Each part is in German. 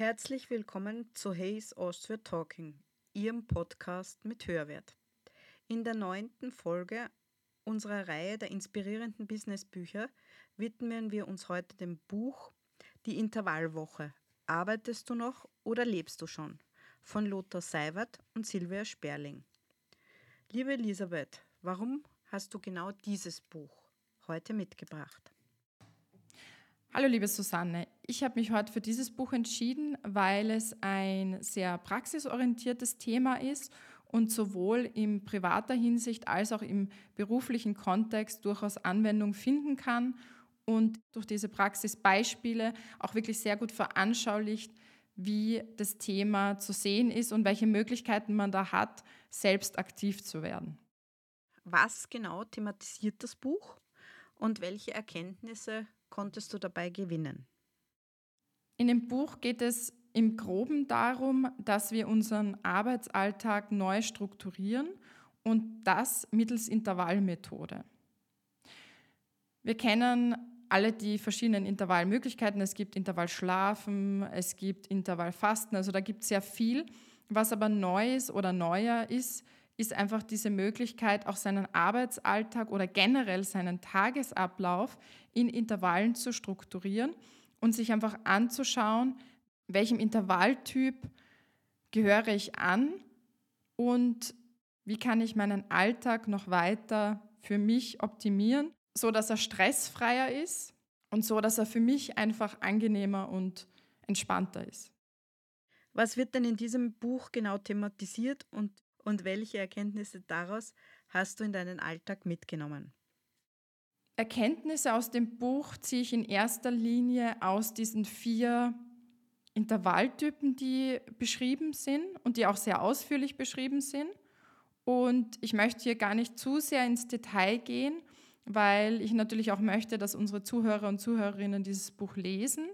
Herzlich willkommen zu Hayes Austria Talking, Ihrem Podcast mit Hörwert. In der neunten Folge unserer Reihe der inspirierenden Businessbücher widmen wir uns heute dem Buch Die Intervallwoche. Arbeitest du noch oder lebst du schon? von Lothar Seiwert und Silvia Sperling. Liebe Elisabeth, warum hast du genau dieses Buch heute mitgebracht? Hallo liebe Susanne, ich habe mich heute für dieses Buch entschieden, weil es ein sehr praxisorientiertes Thema ist und sowohl in privater Hinsicht als auch im beruflichen Kontext durchaus Anwendung finden kann und durch diese Praxisbeispiele auch wirklich sehr gut veranschaulicht, wie das Thema zu sehen ist und welche Möglichkeiten man da hat, selbst aktiv zu werden. Was genau thematisiert das Buch und welche Erkenntnisse konntest du dabei gewinnen? In dem Buch geht es im groben darum, dass wir unseren Arbeitsalltag neu strukturieren und das mittels Intervallmethode. Wir kennen alle die verschiedenen Intervallmöglichkeiten. Es gibt Intervallschlafen, es gibt Intervallfasten, also da gibt es sehr viel. Was aber neu ist oder neuer ist, ist einfach diese Möglichkeit, auch seinen Arbeitsalltag oder generell seinen Tagesablauf in Intervallen zu strukturieren und sich einfach anzuschauen, welchem Intervalltyp gehöre ich an und wie kann ich meinen Alltag noch weiter für mich optimieren, so dass er stressfreier ist und so dass er für mich einfach angenehmer und entspannter ist. Was wird denn in diesem Buch genau thematisiert und und welche Erkenntnisse daraus hast du in deinen Alltag mitgenommen? Erkenntnisse aus dem Buch ziehe ich in erster Linie aus diesen vier Intervalltypen, die beschrieben sind und die auch sehr ausführlich beschrieben sind. Und ich möchte hier gar nicht zu sehr ins Detail gehen, weil ich natürlich auch möchte, dass unsere Zuhörer und Zuhörerinnen dieses Buch lesen.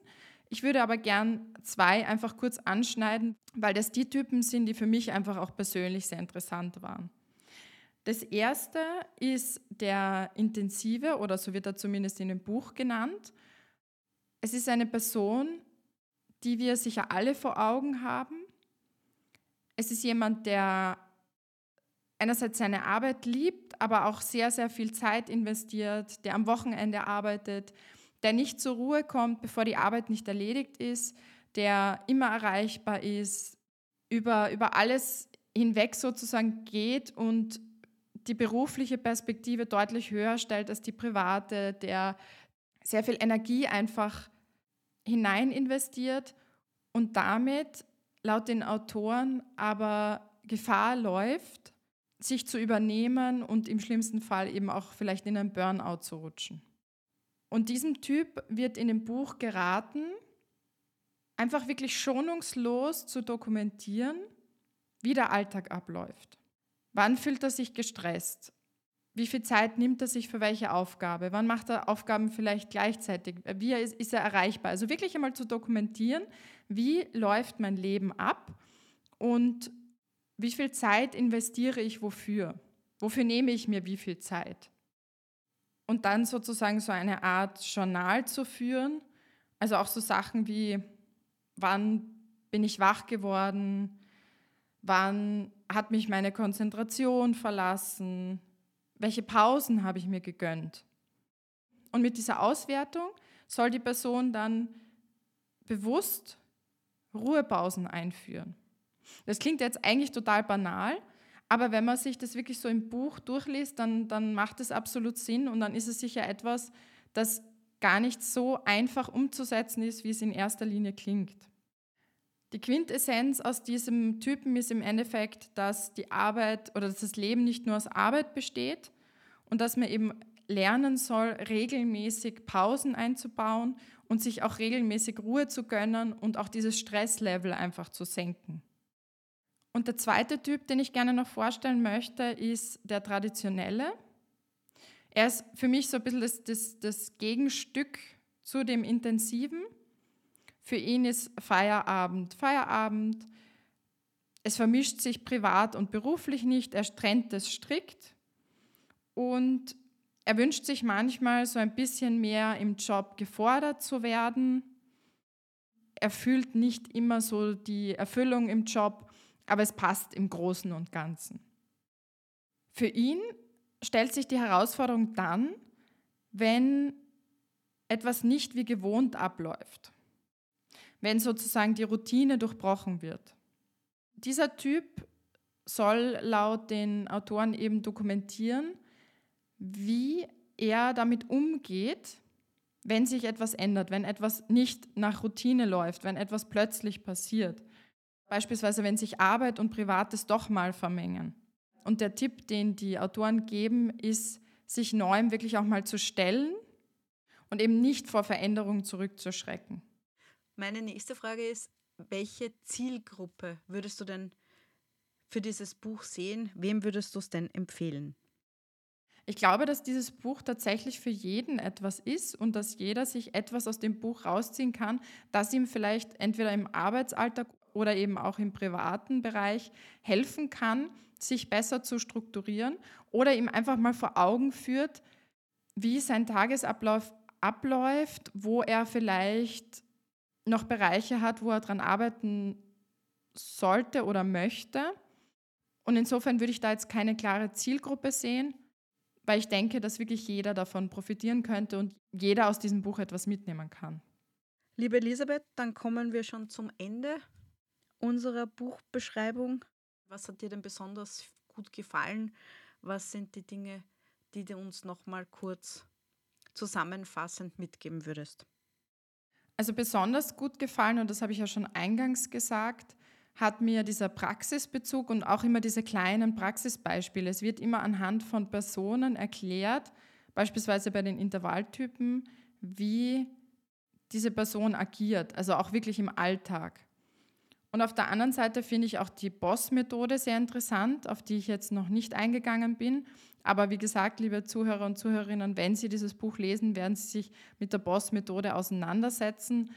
Ich würde aber gern zwei einfach kurz anschneiden, weil das die Typen sind, die für mich einfach auch persönlich sehr interessant waren. Das erste ist der intensive, oder so wird er zumindest in dem Buch genannt. Es ist eine Person, die wir sicher alle vor Augen haben. Es ist jemand, der einerseits seine Arbeit liebt, aber auch sehr, sehr viel Zeit investiert, der am Wochenende arbeitet, der nicht zur Ruhe kommt, bevor die Arbeit nicht erledigt ist, der immer erreichbar ist, über, über alles hinweg sozusagen geht und die berufliche Perspektive deutlich höher stellt als die private, der sehr viel Energie einfach hinein investiert und damit laut den Autoren aber Gefahr läuft, sich zu übernehmen und im schlimmsten Fall eben auch vielleicht in einen Burnout zu rutschen. Und diesem Typ wird in dem Buch geraten, einfach wirklich schonungslos zu dokumentieren, wie der Alltag abläuft. Wann fühlt er sich gestresst? Wie viel Zeit nimmt er sich für welche Aufgabe? Wann macht er Aufgaben vielleicht gleichzeitig? Wie ist, ist er erreichbar? Also wirklich einmal zu dokumentieren, wie läuft mein Leben ab und wie viel Zeit investiere ich wofür? Wofür nehme ich mir wie viel Zeit? Und dann sozusagen so eine Art Journal zu führen. Also auch so Sachen wie, wann bin ich wach geworden, wann hat mich meine Konzentration verlassen, welche Pausen habe ich mir gegönnt. Und mit dieser Auswertung soll die Person dann bewusst Ruhepausen einführen. Das klingt jetzt eigentlich total banal, aber wenn man sich das wirklich so im Buch durchliest, dann, dann macht es absolut Sinn und dann ist es sicher etwas, das gar nicht so einfach umzusetzen ist, wie es in erster Linie klingt. Die Quintessenz aus diesem Typen ist im Endeffekt, dass die Arbeit oder dass das Leben nicht nur aus Arbeit besteht und dass man eben lernen soll, regelmäßig Pausen einzubauen und sich auch regelmäßig Ruhe zu gönnen und auch dieses Stresslevel einfach zu senken. Und der zweite Typ, den ich gerne noch vorstellen möchte, ist der traditionelle. Er ist für mich so ein bisschen das, das, das Gegenstück zu dem intensiven. Für ihn ist Feierabend Feierabend. Es vermischt sich privat und beruflich nicht. Er trennt es strikt. Und er wünscht sich manchmal so ein bisschen mehr im Job gefordert zu werden. erfüllt nicht immer so die Erfüllung im Job, aber es passt im Großen und Ganzen. Für ihn stellt sich die Herausforderung dann, wenn etwas nicht wie gewohnt abläuft, wenn sozusagen die Routine durchbrochen wird. Dieser Typ soll laut den Autoren eben dokumentieren, wie er damit umgeht, wenn sich etwas ändert, wenn etwas nicht nach Routine läuft, wenn etwas plötzlich passiert. Beispielsweise, wenn sich Arbeit und Privates doch mal vermengen. Und der Tipp, den die Autoren geben, ist, sich neuem wirklich auch mal zu stellen und eben nicht vor Veränderungen zurückzuschrecken. Meine nächste Frage ist, welche Zielgruppe würdest du denn für dieses Buch sehen? Wem würdest du es denn empfehlen? Ich glaube, dass dieses Buch tatsächlich für jeden etwas ist und dass jeder sich etwas aus dem Buch rausziehen kann, das ihm vielleicht entweder im Arbeitsalltag oder eben auch im privaten Bereich helfen kann, sich besser zu strukturieren oder ihm einfach mal vor Augen führt, wie sein Tagesablauf abläuft, wo er vielleicht noch Bereiche hat, wo er daran arbeiten sollte oder möchte. Und insofern würde ich da jetzt keine klare Zielgruppe sehen, weil ich denke, dass wirklich jeder davon profitieren könnte und jeder aus diesem Buch etwas mitnehmen kann. Liebe Elisabeth, dann kommen wir schon zum Ende unserer Buchbeschreibung. Was hat dir denn besonders gut gefallen? Was sind die Dinge, die du uns noch mal kurz zusammenfassend mitgeben würdest? Also besonders gut gefallen, und das habe ich ja schon eingangs gesagt, hat mir dieser Praxisbezug und auch immer diese kleinen Praxisbeispiele. Es wird immer anhand von Personen erklärt, beispielsweise bei den Intervalltypen, wie diese Person agiert, also auch wirklich im Alltag. Und auf der anderen Seite finde ich auch die Boss-Methode sehr interessant, auf die ich jetzt noch nicht eingegangen bin. Aber wie gesagt, liebe Zuhörer und Zuhörerinnen, wenn Sie dieses Buch lesen, werden Sie sich mit der Boss-Methode auseinandersetzen.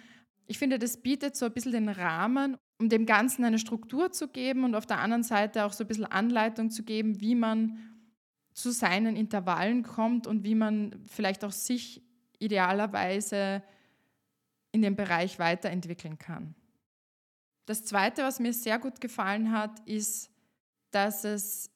Ich finde, das bietet so ein bisschen den Rahmen, um dem Ganzen eine Struktur zu geben und auf der anderen Seite auch so ein bisschen Anleitung zu geben, wie man zu seinen Intervallen kommt und wie man vielleicht auch sich idealerweise in dem Bereich weiterentwickeln kann. Das Zweite, was mir sehr gut gefallen hat, ist, dass es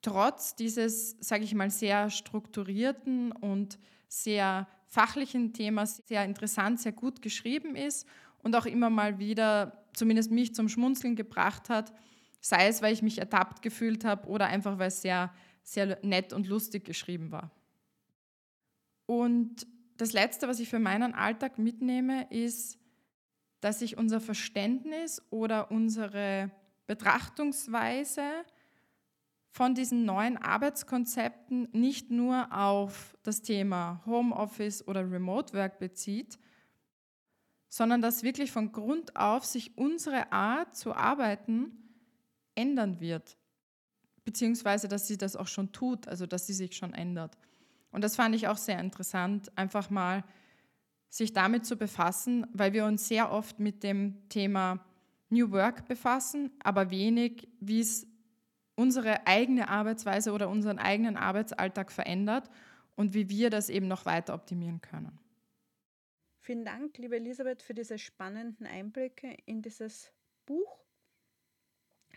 trotz dieses, sage ich mal, sehr strukturierten und sehr fachlichen Themas sehr interessant, sehr gut geschrieben ist und auch immer mal wieder zumindest mich zum Schmunzeln gebracht hat, sei es, weil ich mich ertappt gefühlt habe oder einfach, weil es sehr, sehr nett und lustig geschrieben war. Und das Letzte, was ich für meinen Alltag mitnehme, ist, dass sich unser Verständnis oder unsere Betrachtungsweise von diesen neuen Arbeitskonzepten nicht nur auf das Thema Homeoffice oder Remote Work bezieht, sondern dass wirklich von Grund auf sich unsere Art zu arbeiten ändern wird, beziehungsweise dass sie das auch schon tut, also dass sie sich schon ändert. Und das fand ich auch sehr interessant, einfach mal sich damit zu befassen, weil wir uns sehr oft mit dem Thema New Work befassen, aber wenig, wie es unsere eigene Arbeitsweise oder unseren eigenen Arbeitsalltag verändert und wie wir das eben noch weiter optimieren können. Vielen Dank, liebe Elisabeth, für diese spannenden Einblicke in dieses Buch.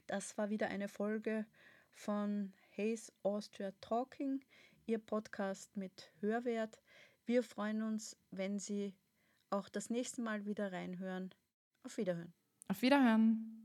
Das war wieder eine Folge von Hayes Austria Talking, Ihr Podcast mit Hörwert. Wir freuen uns, wenn Sie auch das nächste Mal wieder reinhören. Auf Wiederhören. Auf Wiederhören.